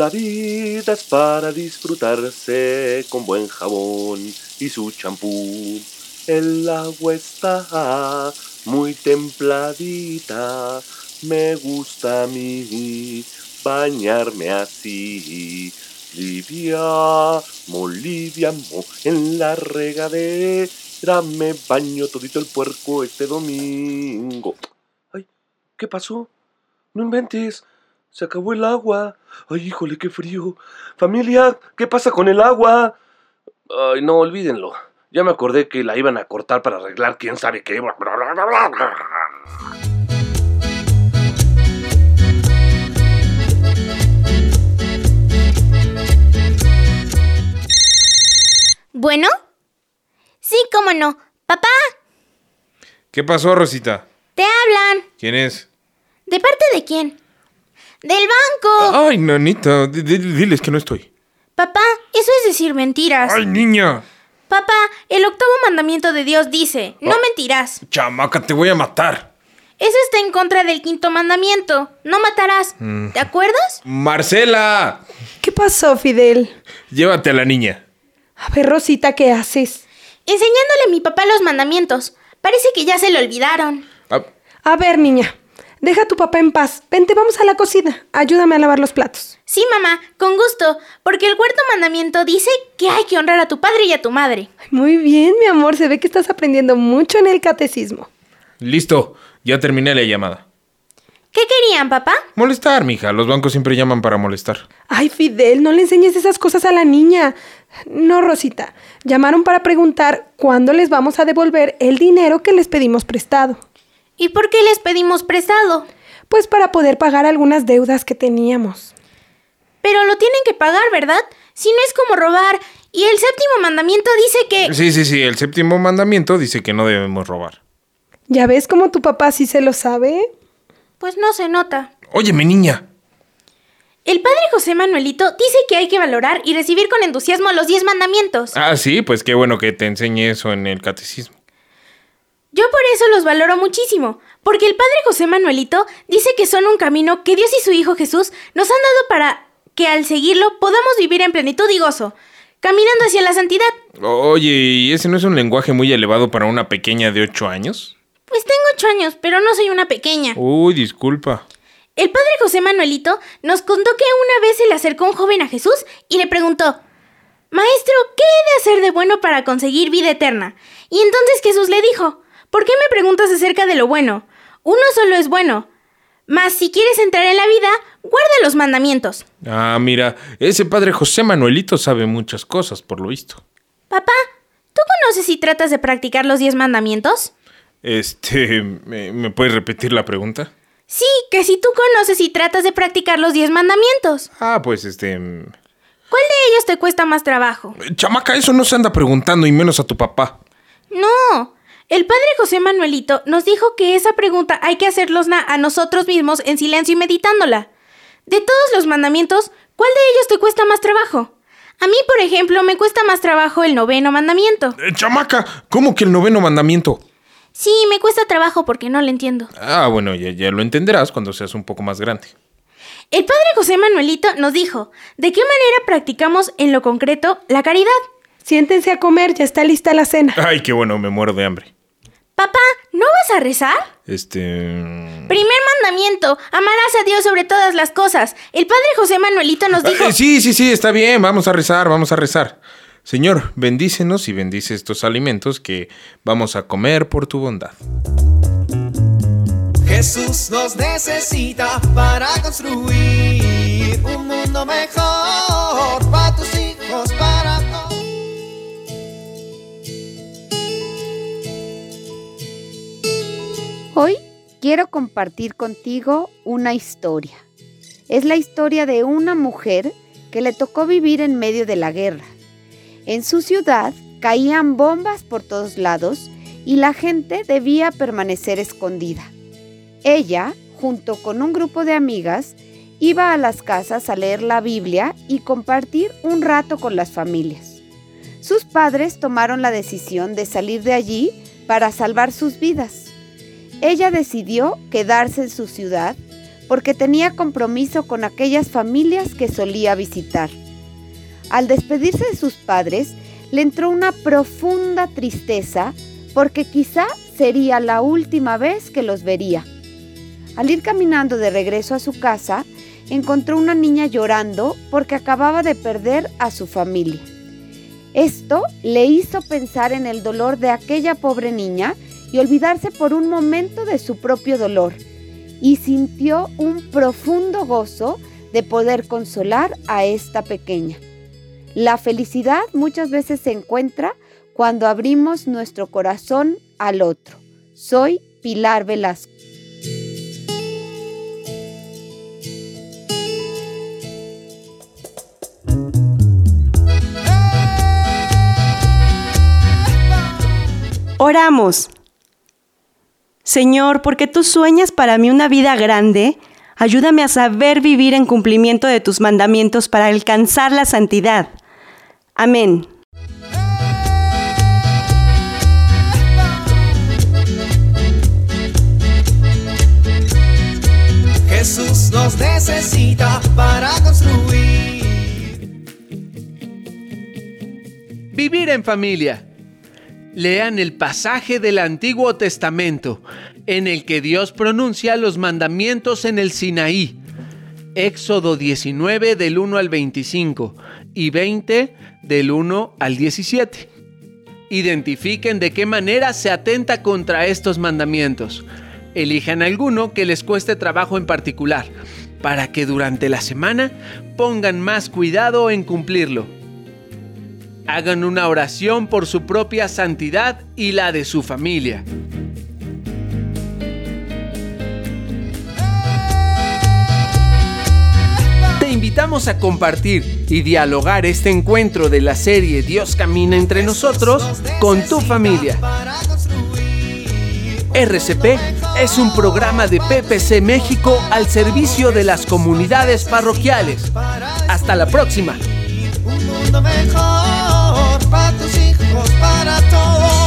La vida es para disfrutarse con buen jabón y su champú. El agua está muy templadita. Me gusta a mí bañarme así. Livia, moliviamo, en la regadera me baño todito el puerco este domingo. Ay, ¿qué pasó? No inventes. Se acabó el agua. Ay, híjole, qué frío. Familia, ¿qué pasa con el agua? Ay, no, olvídenlo. Ya me acordé que la iban a cortar para arreglar quién sabe qué. ¿Bueno? Sí, cómo no. Papá, ¿Qué pasó, Rosita? te hablan. ¿Quién es? ¿De parte de quién? Del banco. Ay, nanita, di- di- diles que no estoy. Papá, eso es decir mentiras. Ay, niña. Papá, el octavo mandamiento de Dios dice, no mentirás. Chamaca, te voy a matar. Eso está en contra del quinto mandamiento, no matarás. ¿Te acuerdas? Marcela, ¿Qué pasó, Fidel? llévate a la niña. A ver, Rosita, ¿qué haces? Enseñándole a mi papá los mandamientos. Parece que ya se lo olvidaron. Ah, A ver, niña, deja a tu papá en paz. Vente, vamos a la cocina. Ayúdame a lavar los platos. Sí, mamá, con gusto, porque el cuarto mandamiento dice que hay que honrar a tu padre y a tu madre. Muy bien, mi amor. Se ve que estás aprendiendo mucho en el catecismo. listo, ya terminé la llamada. ¿Qué querían, papá? Molestar, mija. Los bancos siempre llaman para molestar. Ay, Fidel, no le enseñes esas cosas a la niña. No, Rosita. Llamaron para preguntar cuándo les vamos a devolver el dinero que les pedimos prestado. ¿Y por qué les pedimos prestado? Pues para poder pagar algunas deudas que teníamos. Pero lo tienen que pagar, ¿verdad? Si no es como robar. Y el séptimo mandamiento dice que... Sí, sí, sí. El séptimo mandamiento dice que no debemos robar. ¿Ya ves cómo tu papá sí se lo sabe? Pues no se nota. Óyeme, niña. El padre José Manuelito dice que hay que valorar y recibir con entusiasmo los diez mandamientos. Ah, sí, pues qué bueno que te enseñe eso en el catecismo. Yo por eso los valoro muchísimo, porque el padre José Manuelito dice que son un camino que Dios y su Hijo Jesús nos han dado para que al seguirlo podamos vivir en plenitud y gozo, caminando hacia la santidad. Oye, ¿y ese no es un lenguaje muy elevado para una pequeña de 8 años? Pues tengo ocho años, pero no soy una pequeña. Uy, disculpa. El padre José Manuelito nos contó que una vez se le acercó un joven a Jesús y le preguntó, Maestro, ¿qué he de hacer de bueno para conseguir vida eterna? Y entonces Jesús le dijo, ¿por qué me preguntas acerca de lo bueno? Uno solo es bueno. Mas si quieres entrar en la vida, guarda los mandamientos. Ah, mira, ese padre José Manuelito sabe muchas cosas, por lo visto. Papá, ¿tú conoces y tratas de practicar los diez mandamientos? Este, ¿me, me puedes repetir la pregunta? Sí, que si tú conoces y tratas de practicar los diez mandamientos. Ah, pues este... mm, ¿Cuál de ellos te cuesta más trabajo? Chamaca, eso no se anda preguntando y menos a tu papá. No. El padre José Manuelito nos dijo que esa pregunta hay que hacerlos a nosotros mismos en silencio y meditándola. De todos los mandamientos, ¿cuál de ellos te cuesta más trabajo? A mí, por ejemplo, me cuesta más trabajo el noveno mandamiento. Eh, chamaca, ¿cómo que el noveno mandamiento? Sí, me cuesta trabajo porque no lo entiendo. Ah, bueno, ya, ya lo entenderás cuando seas un poco más grande. El padre José Manuelito nos dijo de qué manera practicamos en lo concreto la caridad. Siéntense a comer, ya está lista la cena. Ay, qué bueno, me muero de hambre. Papá, ¿no vas a rezar? Este... mm, Primer mandamiento, amarás a Dios sobre todas las cosas. El padre José Manuelito nos dijo... Eh, sí, sí, sí, está bien, vamos a rezar, vamos a rezar. Señor, bendícenos y bendice estos alimentos que vamos a comer por tu bondad. Jesús nos necesita para construir un mundo mejor quiero compartir contigo una historia. Es la historia de una mujer que le tocó vivir en medio de la guerra. En su ciudad Caían bombas por todos lados y la gente debía permanecer escondida. Ella, junto con un grupo de amigas, iba a las casas a leer la Biblia y compartir un rato con las familias. Sus padres tomaron la decisión de salir de allí para salvar sus vidas. Ella decidió quedarse en su ciudad porque tenía compromiso con aquellas familias que solía visitar. Al despedirse de sus padres, le entró una profunda tristeza porque quizá sería la última vez que los vería. Al ir caminando de regreso a su casa, encontró una niña llorando porque acababa de perder a su familia. Esto le hizo pensar en el dolor de aquella pobre niña y olvidarse por un momento de su propio dolor, y sintió un profundo gozo de poder consolar a esta pequeña. La felicidad muchas veces se encuentra cuando abrimos nuestro corazón al otro. Soy Pilar Velasco. Oramos. Señor, porque tú sueñas para mí una vida grande, ayúdame a saber vivir en cumplimiento de tus mandamientos para alcanzar la santidad. Amén. Jesús nos necesita para construir. Vivir en familia. Lean el pasaje del Antiguo Testamento en el que Dios pronuncia los mandamientos en el Sinaí. Éxodo 19 del 1 al 25 y 20 del 1 al 17. Identifiquen de qué manera se atenta contra estos mandamientos. Elijan alguno que les cueste trabajo en particular, para que durante la semana pongan más cuidado en cumplirlo. Hagan una oración por su propia santidad y la de su familia. Te invitamos a compartir y dialogar este encuentro de la serie Dios camina entre nosotros con tu familia. RCP es un programa de PPC México al servicio de las comunidades parroquiales. Hasta la próxima. Un mundo mejor para tus hijos, para todos.